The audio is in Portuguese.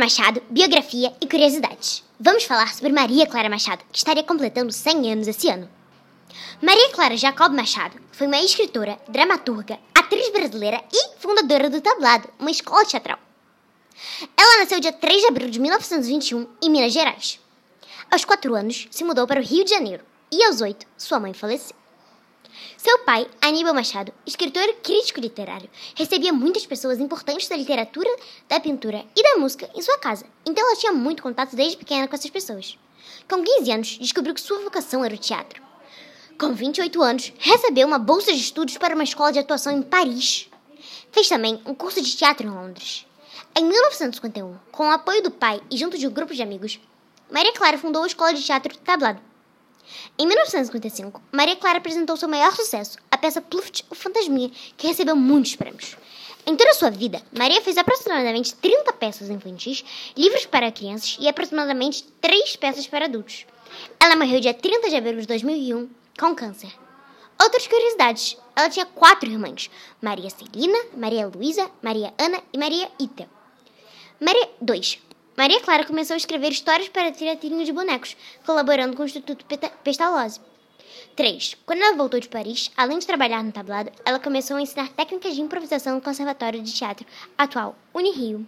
Machado, biografia e curiosidades. Vamos falar sobre Maria Clara Machado, que estaria completando 100 anos esse ano. Maria Clara Jacob Machado foi uma escritora, dramaturga, atriz brasileira e fundadora do Tablado, uma escola teatral. Ela nasceu dia 3 de abril de 1921 em Minas Gerais. Aos 4 anos, se mudou para o Rio de Janeiro e aos 8, sua mãe faleceu. Seu pai, Aníbal Machado, escritor e crítico literário, recebia muitas pessoas importantes da literatura, da pintura e da música em sua casa, então ela tinha muito contato desde pequena com essas pessoas. Com 15 anos, descobriu que sua vocação era o teatro. Com 28 anos, recebeu uma bolsa de estudos para uma escola de atuação em Paris. Fez também um curso de teatro em Londres. Em 1951, com o apoio do pai e junto de um grupo de amigos, Maria Clara fundou a escola de teatro Tablado. Em 1955, Maria Clara apresentou seu maior sucesso, a peça Pluft, o Fantasminha, que recebeu muitos prêmios. Em toda a sua vida, Maria fez aproximadamente 30 peças infantis, livros para crianças e aproximadamente 3 peças para adultos. Ela morreu dia 30 de abril de 2001 com câncer. Outras curiosidades: ela tinha quatro irmãs: Maria Celina, Maria Luísa, Maria Ana e Maria Ita. Maria 2. Maria Clara começou a escrever histórias para teatrinho de bonecos, colaborando com o Instituto Pestalozzi. 3. Quando ela voltou de Paris, além de trabalhar no tablado, ela começou a ensinar técnicas de improvisação no Conservatório de Teatro atual Unirio.